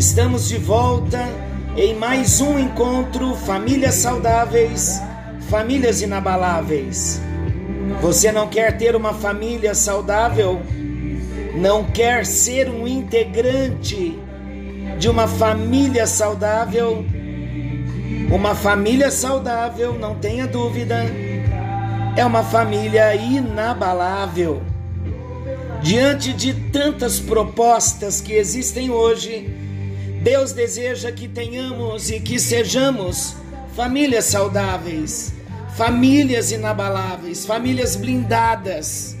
Estamos de volta em mais um encontro Famílias Saudáveis, Famílias Inabaláveis. Você não quer ter uma família saudável? Não quer ser um integrante de uma família saudável? Uma família saudável, não tenha dúvida, é uma família inabalável. Diante de tantas propostas que existem hoje, Deus deseja que tenhamos e que sejamos famílias saudáveis, famílias inabaláveis, famílias blindadas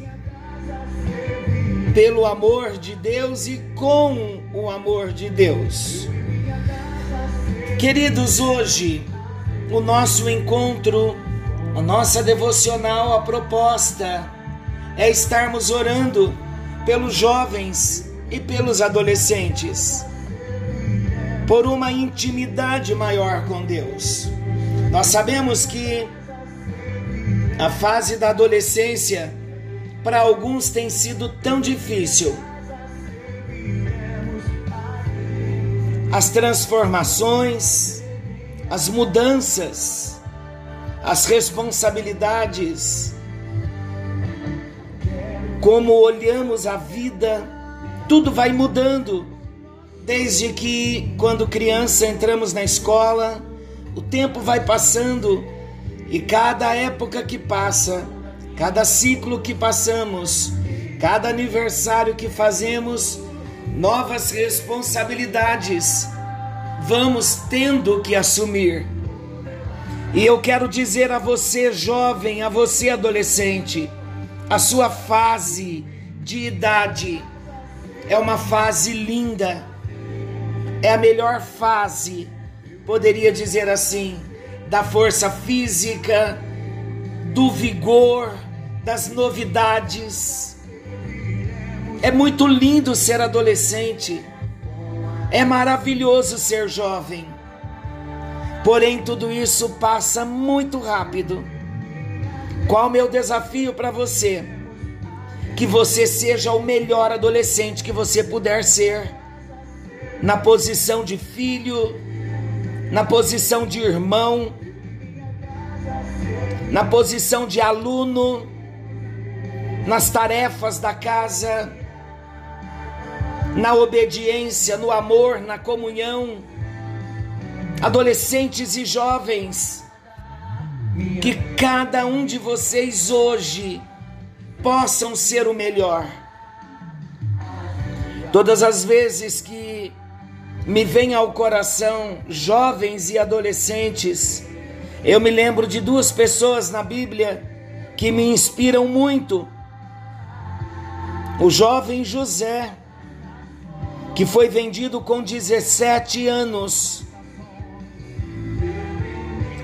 pelo amor de Deus e com o amor de Deus. Queridos, hoje o nosso encontro, a nossa devocional, a proposta é estarmos orando pelos jovens e pelos adolescentes por uma intimidade maior com Deus. Nós sabemos que a fase da adolescência para alguns tem sido tão difícil. As transformações, as mudanças, as responsabilidades, como olhamos a vida, tudo vai mudando Desde que, quando criança, entramos na escola, o tempo vai passando e cada época que passa, cada ciclo que passamos, cada aniversário que fazemos, novas responsabilidades vamos tendo que assumir. E eu quero dizer a você, jovem, a você, adolescente, a sua fase de idade é uma fase linda é a melhor fase, poderia dizer assim, da força física, do vigor, das novidades. É muito lindo ser adolescente. É maravilhoso ser jovem. Porém, tudo isso passa muito rápido. Qual o meu desafio para você? Que você seja o melhor adolescente que você puder ser na posição de filho, na posição de irmão, na posição de aluno, nas tarefas da casa, na obediência, no amor, na comunhão. Adolescentes e jovens, que cada um de vocês hoje possam ser o melhor. Todas as vezes que me vem ao coração jovens e adolescentes. Eu me lembro de duas pessoas na Bíblia que me inspiram muito. O jovem José, que foi vendido com 17 anos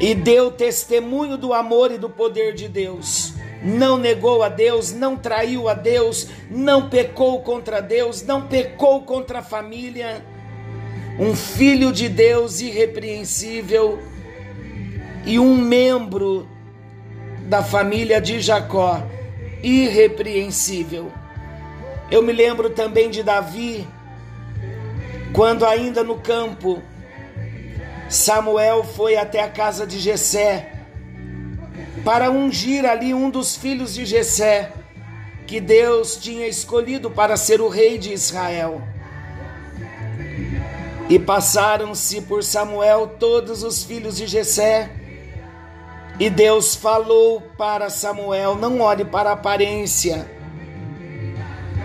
e deu testemunho do amor e do poder de Deus. Não negou a Deus, não traiu a Deus, não pecou contra Deus, não pecou contra a família um filho de Deus irrepreensível e um membro da família de Jacó irrepreensível. Eu me lembro também de Davi, quando ainda no campo, Samuel foi até a casa de Jessé para ungir ali um dos filhos de Jessé que Deus tinha escolhido para ser o rei de Israel. E passaram-se por Samuel todos os filhos de Jessé. E Deus falou para Samuel: Não olhe para a aparência,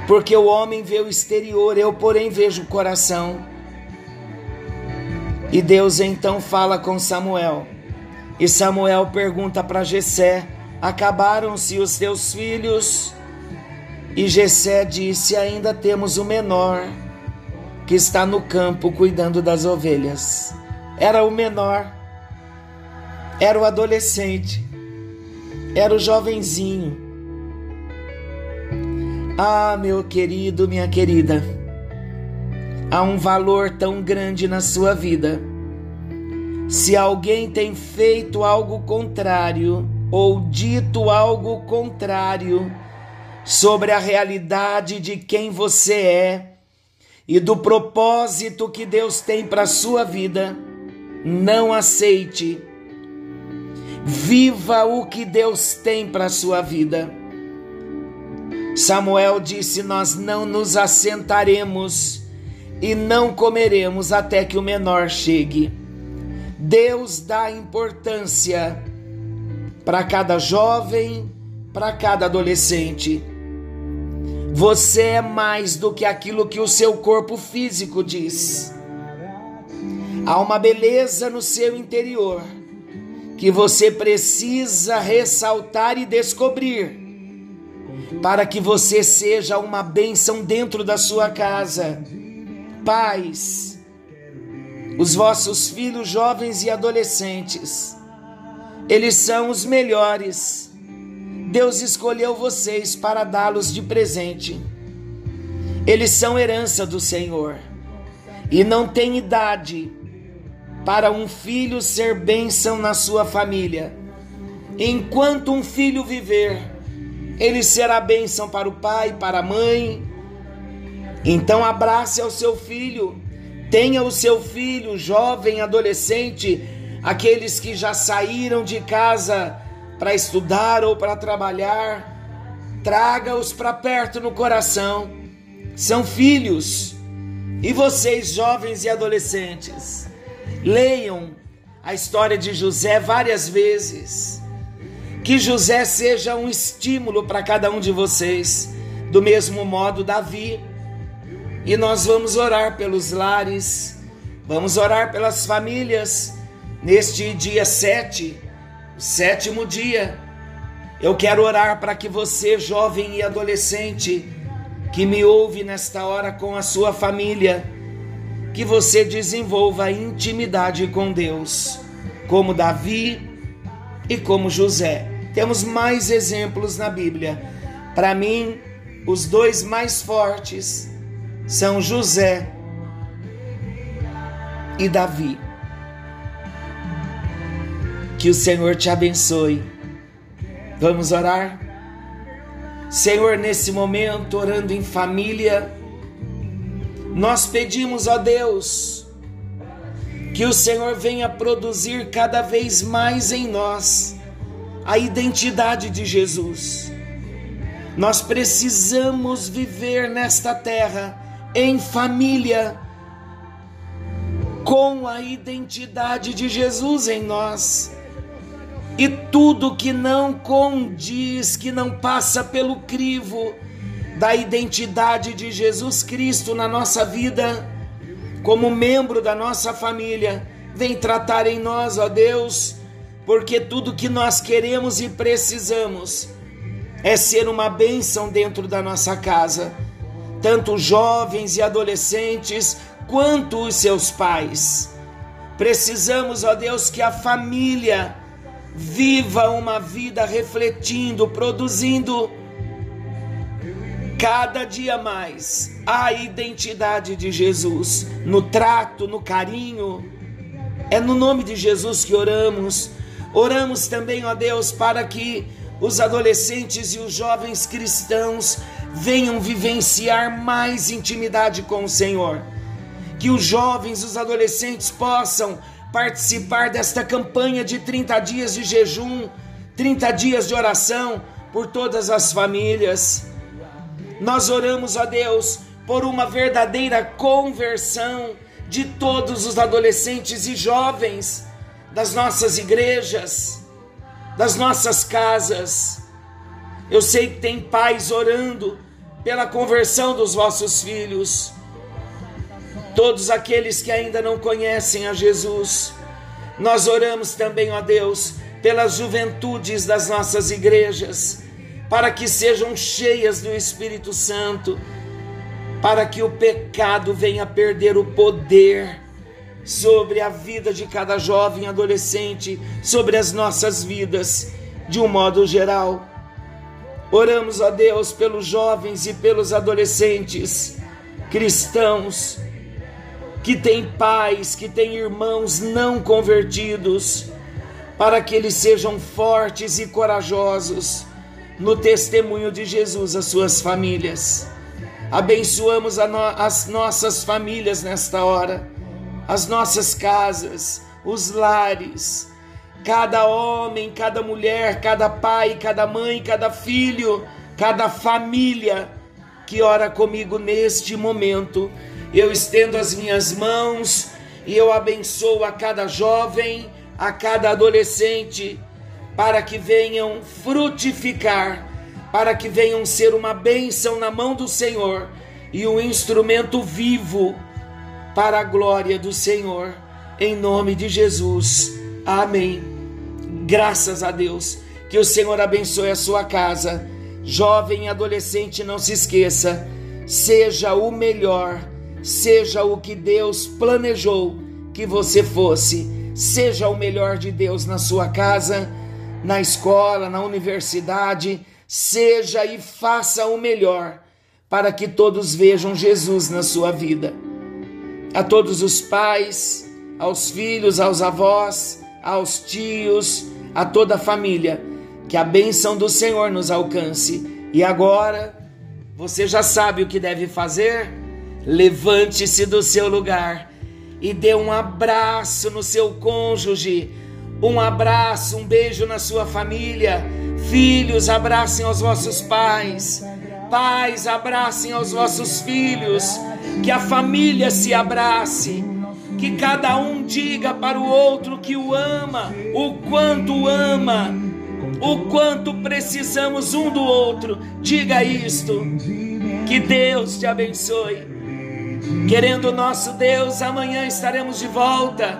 porque o homem vê o exterior, eu, porém, vejo o coração. E Deus então fala com Samuel. E Samuel pergunta para Jessé: Acabaram-se os teus filhos? E Jessé disse: Ainda temos o menor que está no campo cuidando das ovelhas. Era o menor, era o adolescente, era o jovenzinho. Ah, meu querido, minha querida, há um valor tão grande na sua vida. Se alguém tem feito algo contrário ou dito algo contrário sobre a realidade de quem você é e do propósito que Deus tem para a sua vida, não aceite. Viva o que Deus tem para a sua vida. Samuel disse: Nós não nos assentaremos e não comeremos até que o menor chegue. Deus dá importância para cada jovem, para cada adolescente. Você é mais do que aquilo que o seu corpo físico diz. Há uma beleza no seu interior que você precisa ressaltar e descobrir para que você seja uma bênção dentro da sua casa. Pais, os vossos filhos jovens e adolescentes, eles são os melhores. Deus escolheu vocês para dá-los de presente. Eles são herança do Senhor e não tem idade para um filho ser bênção na sua família. Enquanto um filho viver, ele será bênção para o pai, para a mãe. Então abrace ao seu filho, tenha o seu filho, jovem, adolescente, aqueles que já saíram de casa para estudar ou para trabalhar, traga-os para perto no coração. São filhos. E vocês, jovens e adolescentes, leiam a história de José várias vezes que José seja um estímulo para cada um de vocês, do mesmo modo Davi. E nós vamos orar pelos lares, vamos orar pelas famílias neste dia 7, sétimo dia. Eu quero orar para que você, jovem e adolescente, que me ouve nesta hora com a sua família, que você desenvolva intimidade com Deus, como Davi e como José. Temos mais exemplos na Bíblia. Para mim, os dois mais fortes são José e Davi. Que o Senhor te abençoe. Vamos orar? Senhor, nesse momento, orando em família, nós pedimos a Deus que o Senhor venha produzir cada vez mais em nós a identidade de Jesus. Nós precisamos viver nesta terra em família com a identidade de Jesus em nós. E tudo que não condiz, que não passa pelo crivo da identidade de Jesus Cristo na nossa vida, como membro da nossa família, vem tratar em nós, ó Deus, porque tudo que nós queremos e precisamos é ser uma bênção dentro da nossa casa, tanto jovens e adolescentes quanto os seus pais. Precisamos, ó Deus, que a família viva uma vida refletindo, produzindo cada dia mais a identidade de Jesus no trato, no carinho. É no nome de Jesus que oramos Oramos também, ó Deus, para que os adolescentes e os jovens cristãos venham vivenciar mais intimidade com o Senhor. Que os jovens, os adolescentes possam participar desta campanha de 30 dias de jejum, 30 dias de oração por todas as famílias. Nós oramos a Deus por uma verdadeira conversão de todos os adolescentes e jovens das nossas igrejas, das nossas casas. Eu sei que tem pais orando pela conversão dos vossos filhos. Todos aqueles que ainda não conhecem a Jesus, nós oramos também, ó Deus, pelas juventudes das nossas igrejas, para que sejam cheias do Espírito Santo, para que o pecado venha perder o poder sobre a vida de cada jovem adolescente, sobre as nossas vidas, de um modo geral. Oramos, ó Deus, pelos jovens e pelos adolescentes cristãos que têm pais, que têm irmãos não convertidos, para que eles sejam fortes e corajosos no testemunho de Jesus às suas famílias. Abençoamos no as nossas famílias nesta hora, as nossas casas, os lares, cada homem, cada mulher, cada pai, cada mãe, cada filho, cada família que ora comigo neste momento. Eu estendo as minhas mãos e eu abençoo a cada jovem, a cada adolescente, para que venham frutificar para que venham ser uma bênção na mão do Senhor e um instrumento vivo para a glória do Senhor, em nome de Jesus. Amém. Graças a Deus. Que o Senhor abençoe a sua casa. Jovem e adolescente, não se esqueça, seja o melhor, seja o que Deus planejou que você fosse. Seja o melhor de Deus na sua casa, na escola, na universidade seja e faça o melhor para que todos vejam Jesus na sua vida. A todos os pais, aos filhos, aos avós, aos tios, a toda a família, que a bênção do Senhor nos alcance. E agora, você já sabe o que deve fazer? Levante-se do seu lugar e dê um abraço no seu cônjuge, um abraço, um beijo na sua família Filhos, abracem os vossos pais. Pais, abracem os vossos filhos. Que a família se abrace. Que cada um diga para o outro que o ama, o quanto ama, o quanto precisamos um do outro. Diga isto. Que Deus te abençoe. Querendo nosso Deus, amanhã estaremos de volta,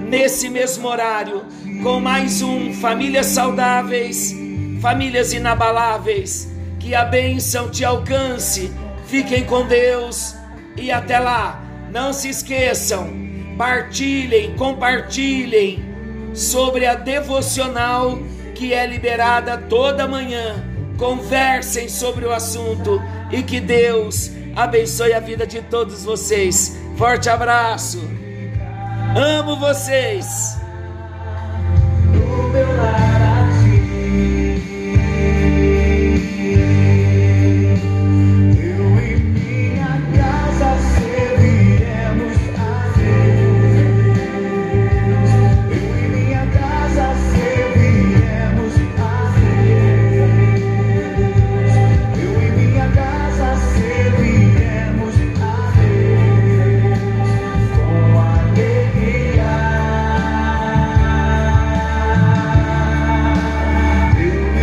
nesse mesmo horário, com mais um Famílias Saudáveis famílias inabaláveis, que a bênção te alcance. Fiquem com Deus e até lá. Não se esqueçam, partilhem, compartilhem sobre a devocional que é liberada toda manhã. Conversem sobre o assunto e que Deus abençoe a vida de todos vocês. Forte abraço. Amo vocês.